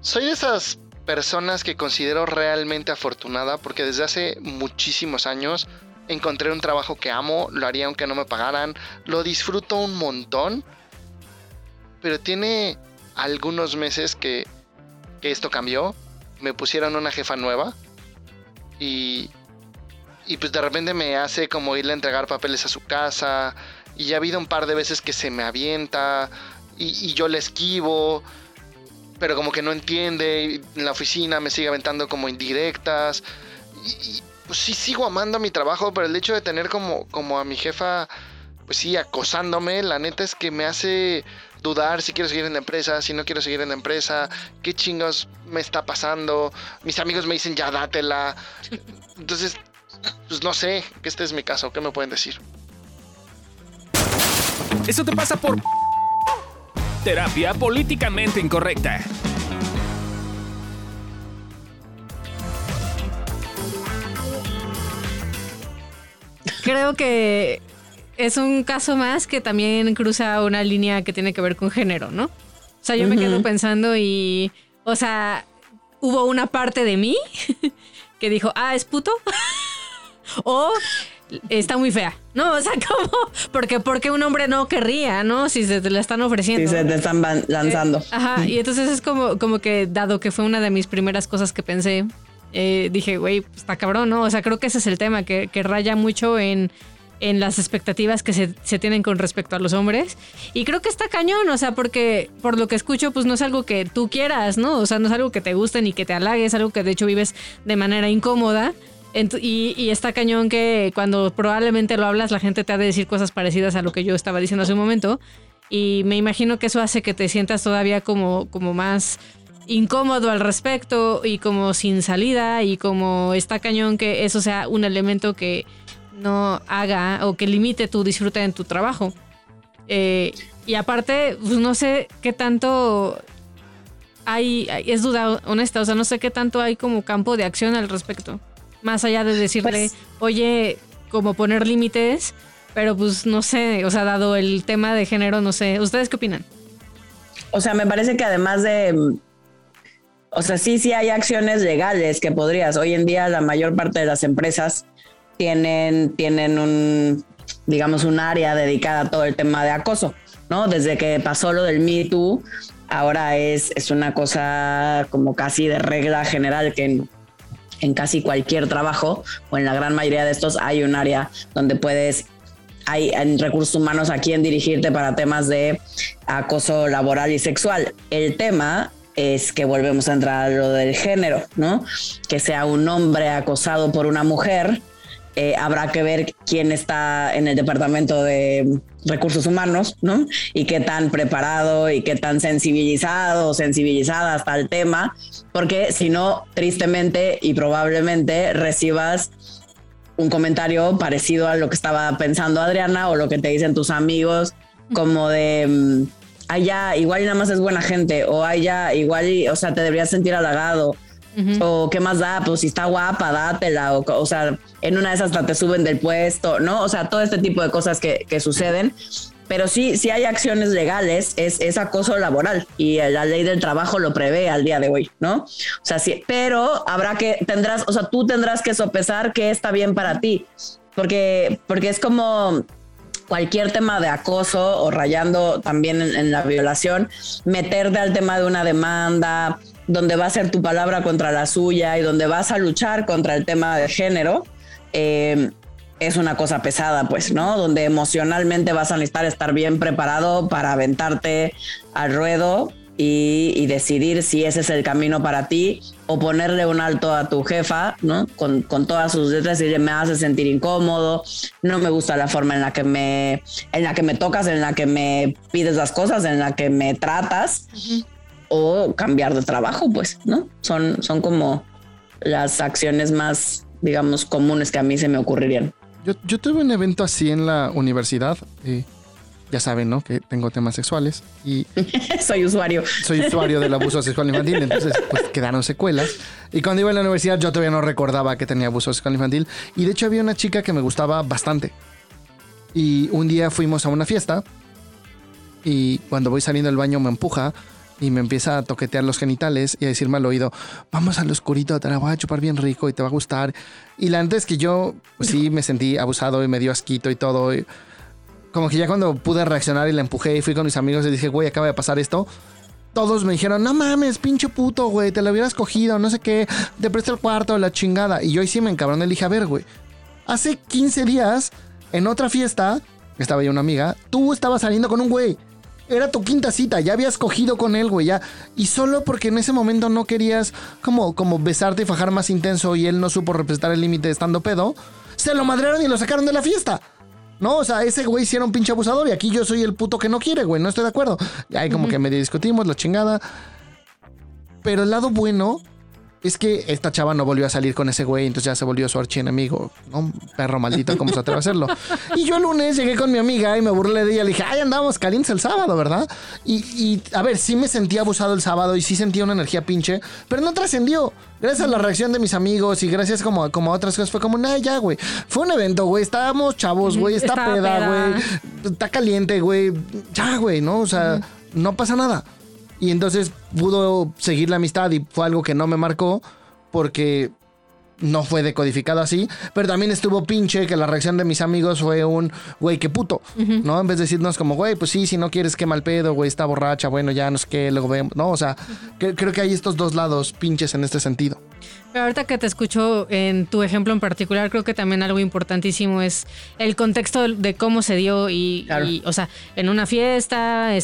Soy de esas personas que considero realmente afortunada porque desde hace muchísimos años encontré un trabajo que amo, lo haría aunque no me pagaran, lo disfruto un montón, pero tiene algunos meses que, esto cambió, me pusieron una jefa nueva y, y pues de repente me hace como irle a entregar papeles a su casa y ya ha habido un par de veces que se me avienta y, yo le esquivo pero como que no entiende, en la oficina me sigue aventando como indirectas. Y, pues sí sigo amando mi trabajo, pero el hecho de tener como, como a mi jefa, pues sí, acosándome, la neta es que me hace dudar si quiero seguir en la empresa, si no quiero seguir en la empresa, qué chingos me está pasando. Mis amigos me dicen, ya dátela. Entonces, pues no sé, que este es mi caso, ¿qué me pueden decir? Eso te pasa por terapia políticamente incorrecta. Creo que es un caso más que también cruza una línea que tiene que ver con género, ¿no? O sea, yo me quedo pensando y, o sea, hubo una parte de mí que dijo, ah, es puto. o está muy fea, ¿no? O sea, como, porque, porque un hombre no querría, ¿no? Si se te la están ofreciendo. Si se te están lanzando. Eh, ajá, y entonces es como, como que, dado que fue una de mis primeras cosas que pensé, eh, dije, güey, pues, está cabrón, ¿no? O sea, creo que ese es el tema, que, que raya mucho en en las expectativas que se, se, tienen con respecto a los hombres. Y creo que está cañón, o sea, porque por lo que escucho, pues no es algo que tú quieras, ¿no? O sea, no es algo que te guste ni que te halague, es algo que de hecho vives de manera incómoda. Y, y, está cañón que cuando probablemente lo hablas, la gente te ha de decir cosas parecidas a lo que yo estaba diciendo hace un momento. Y me imagino que eso hace que te sientas todavía como, como más incómodo al respecto y como sin salida y como está cañón que eso sea un elemento que no haga o que limite tu disfrute en tu trabajo. Eh, y aparte, pues no sé qué tanto hay, es duda honesta, o sea, no sé qué tanto hay como campo de acción al respecto. Más allá de decirle, pues oye, como poner límites, pero pues no sé, o sea, dado el tema de género, no sé. ¿Ustedes qué opinan? O sea, me parece que además de o sea, sí, sí hay acciones legales que podrías. Hoy en día la mayor parte de las empresas tienen, tienen un, digamos, un área dedicada a todo el tema de acoso, ¿no? Desde que pasó lo del Me Too, ahora es, es una cosa como casi de regla general que en, en casi cualquier trabajo o en la gran mayoría de estos hay un área donde puedes hay en recursos humanos a quién dirigirte para temas de acoso laboral y sexual. El tema es que volvemos a entrar a lo del género, ¿no? Que sea un hombre acosado por una mujer, eh, habrá que ver quién está en el departamento de recursos humanos, ¿no? Y qué tan preparado y qué tan sensibilizado sensibilizada está el tema, porque si no, tristemente y probablemente recibas un comentario parecido a lo que estaba pensando Adriana o lo que te dicen tus amigos, como de mm, allá igual y nada más es buena gente, o allá igual, y, o sea, te deberías sentir halagado, o qué más da, pues si está guapa, dátela, o, o sea, en una de esas hasta te suben del puesto, ¿no? O sea, todo este tipo de cosas que, que suceden. Pero sí, sí hay acciones legales, es, es, acoso laboral y la ley del trabajo lo prevé al día de hoy, ¿no? O sea, sí, pero habrá que, tendrás, o sea, tú tendrás que sopesar qué está bien para ti, porque, porque es como cualquier tema de acoso o rayando también en, la violación, meterte al tema de una demanda, donde va a ser tu palabra contra la suya y donde vas a luchar contra el tema de género, eh, es una cosa pesada, pues, ¿no? Donde emocionalmente vas a necesitar estar bien preparado para aventarte al ruedo y, decidir si ese es el camino para ti o ponerle un alto a tu jefa, ¿no? Con, todas sus letras y me hace sentir incómodo, no me gusta la forma en la que me, en la que me tocas, en la que me pides las cosas, en la que me tratas, o cambiar de trabajo, pues, ¿no? Son, son como las acciones más, digamos, comunes que a mí se me ocurrirían. Yo, tuve un evento así en la universidad. Eh, ya saben, ¿no? Que tengo temas sexuales y... soy usuario. Soy usuario del abuso sexual infantil, entonces pues quedaron secuelas. Y cuando iba a la universidad yo todavía no recordaba que tenía abuso sexual infantil. Y de hecho había una chica que me gustaba bastante. Y un día fuimos a una fiesta y cuando voy saliendo del baño me empuja y me empieza a toquetear los genitales y a decirme al oído, vamos al oscurito, te la voy a chupar bien rico y te va a gustar. Y la neta es que yo, pues sí, me sentí abusado y me dio asquito y todo. Como que ya cuando pude reaccionar y la empujé y fui con mis amigos y dije, güey, acaba de pasar esto. Todos me dijeron, no mames, pinche puto, güey, te lo hubieras cogido, no sé qué, te presto el cuarto, la chingada. Y yo ahí sí me encabroné, le dije, a ver, güey, hace 15 días, en otra fiesta, estaba ahí una amiga, tú estabas saliendo con un güey era tu quinta cita, ya habías cogido con él, güey, ya. Y solo porque en ese momento no querías como, como besarte y fajar más intenso y él no supo representar el límite estando pedo, se lo madrearon y lo sacaron de la fiesta. No, o sea, ese güey sí era un pinche abusador y aquí yo soy el puto que no quiere, güey, no estoy de acuerdo. Y ahí como que medio discutimos, la chingada. Pero el lado bueno es que esta chava no volvió a salir con ese güey, entonces ya se volvió su archienemigo, ¿no? Perro maldito, ¿cómo se atreve a hacerlo? Y yo el lunes llegué con mi amiga y me burlé de ella, le dije, ay, andamos calientes el sábado, ¿verdad? Y, a ver, sí me sentí abusado el sábado y sí sentía una energía pinche, pero no trascendió. Gracias a la reacción de mis amigos y gracias como, como a otras cosas, fue como, nada, ya, güey. Fue un evento, güey, estábamos chavos, güey, está peda, güey, está caliente, güey, ya, güey, ¿no? O sea, no pasa nada. Y entonces pudo seguir la amistad y fue algo que no me marcó porque no fue decodificado así, pero también estuvo pinche que la reacción de mis amigos fue un, güey, qué puto, ¿no? En vez de decirnos como, güey, pues sí, si no quieres, qué mal pedo, güey, está borracha, bueno, ya no sé qué, luego vemos, ¿no? O sea, creo que hay estos dos lados pinches en este sentido. Pero ahorita que te escucho en tu ejemplo en particular, creo que también algo importantísimo es el contexto de cómo se dio y, y o sea, en una fiesta,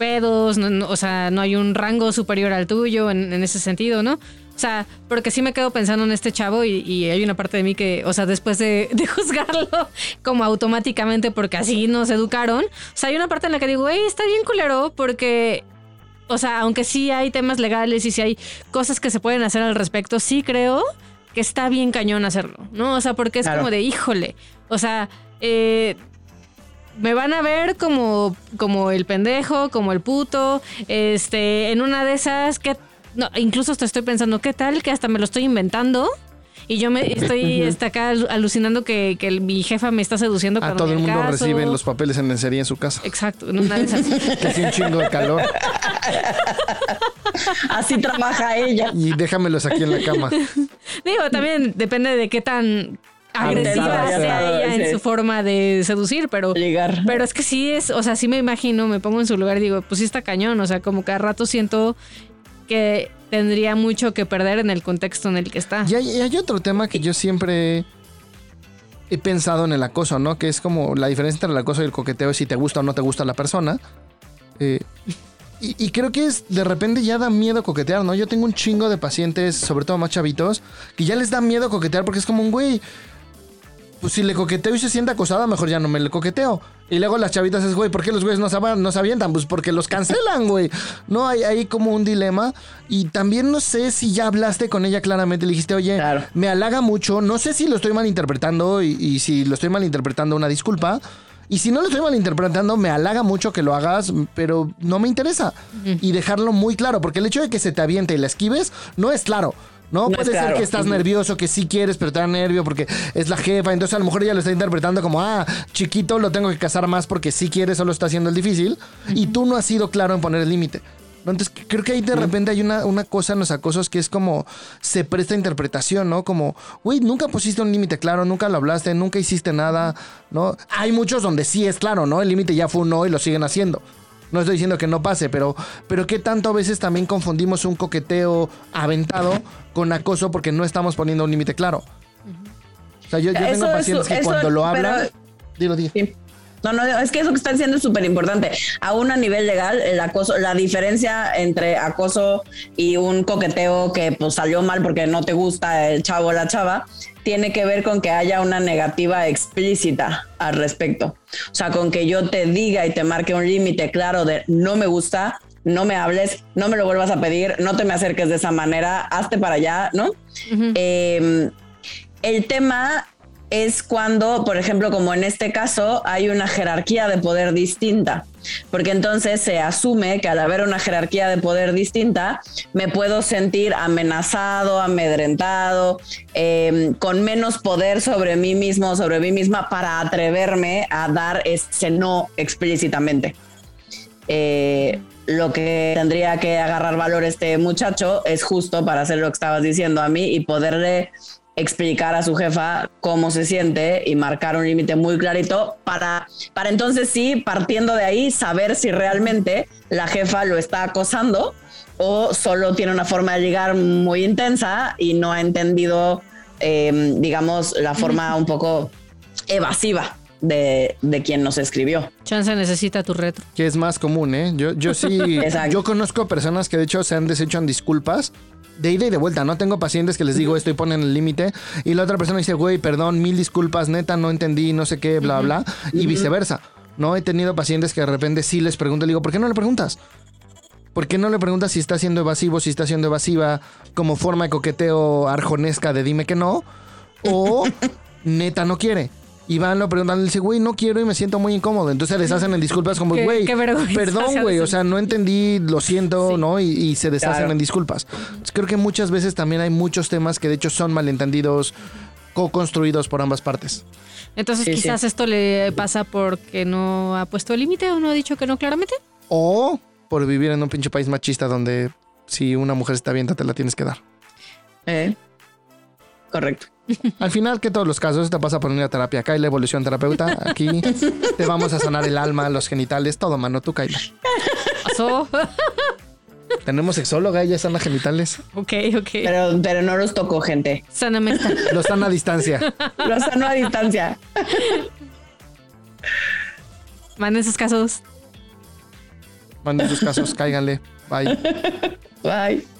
pedos, o sea, no hay un rango superior al tuyo en, ese sentido, ¿no? O sea, porque sí me quedo pensando en este chavo y, hay una parte de mí que, o sea, después de, juzgarlo como automáticamente porque así nos educaron, o sea, hay una parte en la que digo, güey, está bien culero porque, o sea, aunque sí hay temas legales y sí hay cosas que se pueden hacer al respecto, sí creo que está bien cañón hacerlo, ¿no? O sea, porque es como de, híjole, o sea, eh, me van a ver como, como el pendejo, como el puto. Este, en una de esas, que no, incluso hasta estoy pensando, ¿qué tal? Que hasta me lo estoy inventando. Y yo me estoy está acá alucinando que, que, mi jefa me está seduciendo. A todo el mundo recibe los papeles en lencería en su casa. Exacto, en una de esas. que hace un chingo de calor. Así trabaja ella. Y déjamelos aquí en la cama. Digo, también depende de qué tan agresiva sea ella en su forma de seducir, pero, Llegar. pero es que sí es, o sea, sí me imagino, me pongo en su lugar y digo, pues sí está cañón, o sea, como cada rato siento que tendría mucho que perder en el contexto en el que está. Y hay, otro tema que yo siempre he pensado en el acoso, ¿no? Que es como la diferencia entre el acoso y el coqueteo es si te gusta o no te gusta la persona. Eh, y, y, creo que es de repente ya da miedo coquetear, ¿no? Yo tengo un chingo de pacientes, sobre todo más chavitos, que ya les da miedo coquetear porque es como un güey pues si le coqueteo y se siente acosada, mejor ya no me le coqueteo. Y luego las chavitas es, güey, ¿por qué los güeyes no se, no se avientan? Pues porque los cancelan, güey. No, hay ahí como un dilema. Y también no sé si ya hablaste con ella claramente, le dijiste, oye, me halaga mucho, no sé si lo estoy malinterpretando y, y si lo estoy malinterpretando, una disculpa. Y si no lo estoy malinterpretando, me halaga mucho que lo hagas, pero no me interesa. Y dejarlo muy claro, porque el hecho de que se te aviente y la esquives no es claro. No, puede ser que estás nervioso, que sí quieres, pero te da nervio porque es la jefa. Entonces a lo mejor ella lo está interpretando como, ah, chiquito, lo tengo que casar más porque sí quiere, solo está haciendo el difícil. Y tú no has sido claro en poner el límite. Entonces creo que ahí de repente hay una, una cosa en los acosos que es como se presta interpretación, ¿no? Como, güey, nunca pusiste un límite claro, nunca lo hablaste, nunca hiciste nada, ¿no? Hay muchos donde sí es claro, ¿no? El límite ya fue un no y lo siguen haciendo. No estoy diciendo que no pase, pero, pero qué tanto a veces también confundimos un coqueteo aventado con acoso porque no estamos poniendo un límite claro. O sea, yo, tengo pacientes que cuando lo hablan. Dilo, dilo. No, no, es que eso que están diciendo es súper importante. Aún a nivel legal, el acoso, la diferencia entre acoso y un coqueteo que pues salió mal porque no te gusta el chavo o la chava, tiene que ver con que haya una negativa explícita al respecto. O sea, con que yo te diga y te marque un límite claro de no me gusta, no me hables, no me lo vuelvas a pedir, no te me acerques de esa manera, hazte para allá, ¿no? Em, el tema es cuando, por ejemplo, como en este caso, hay una jerarquía de poder distinta. Porque entonces se asume que al haber una jerarquía de poder distinta, me puedo sentir amenazado, amedrentado, em, con menos poder sobre mí mismo, sobre mí misma, para atreverme a dar ese no explícitamente. Eh, lo que tendría que agarrar valor este muchacho es justo para hacer lo que estabas diciendo a mí y poderle explicar a su jefa cómo se siente y marcar un límite muy clarito para, para entonces sí, partiendo de ahí, saber si realmente la jefa lo está acosando o solo tiene una forma de llegar muy intensa y no ha entendido, eh, digamos, la forma un poco evasiva de, de, quien nos escribió. Chance necesita tu retro. Que es más común, ¿eh? Yo, yo sí, yo conozco personas que de hecho se han deshecho en disculpas de ida y de vuelta. No tengo pacientes que les digo esto y ponen el límite. Y la otra persona dice, güey, perdón, mil disculpas, neta, no entendí, no sé qué, bla, bla. Y viceversa. No he tenido pacientes que de repente sí les pregunto, le digo, ¿por qué no le preguntas? ¿Por qué no le preguntas si está siendo evasivo, si está siendo evasiva como forma de coqueteo arjonesca de dime que no? O neta no quiere. Y van lo preguntan, le dice, güey, no quiero y me siento muy incómodo. Entonces les hacen en disculpas como, güey, perdón, güey, o sea, no entendí, lo siento, ¿no? Y, se deshacen en disculpas. creo que muchas veces también hay muchos temas que de hecho son malentendidos, co-construidos por ambas partes. Entonces quizás esto le pasa porque no ha puesto el límite o no ha dicho que no claramente. O por vivir en un pinche país machista donde si una mujer está bien, te la tienes que dar. Eh, correcto. Al final, que todos los casos te pasa por una terapia. Acá hay la evolución terapeuta. Aquí te vamos a sanar el alma, los genitales, todo, mano. Tú, Kaila. Pasó. Tenemos sexóloga, ella sana genitales. Ok, ok. Pero, pero no los tocó, gente. Sanamente. Los sana a distancia. Los sano a distancia. Manden sus casos. Manden sus casos, cáiganle. Bye. Bye.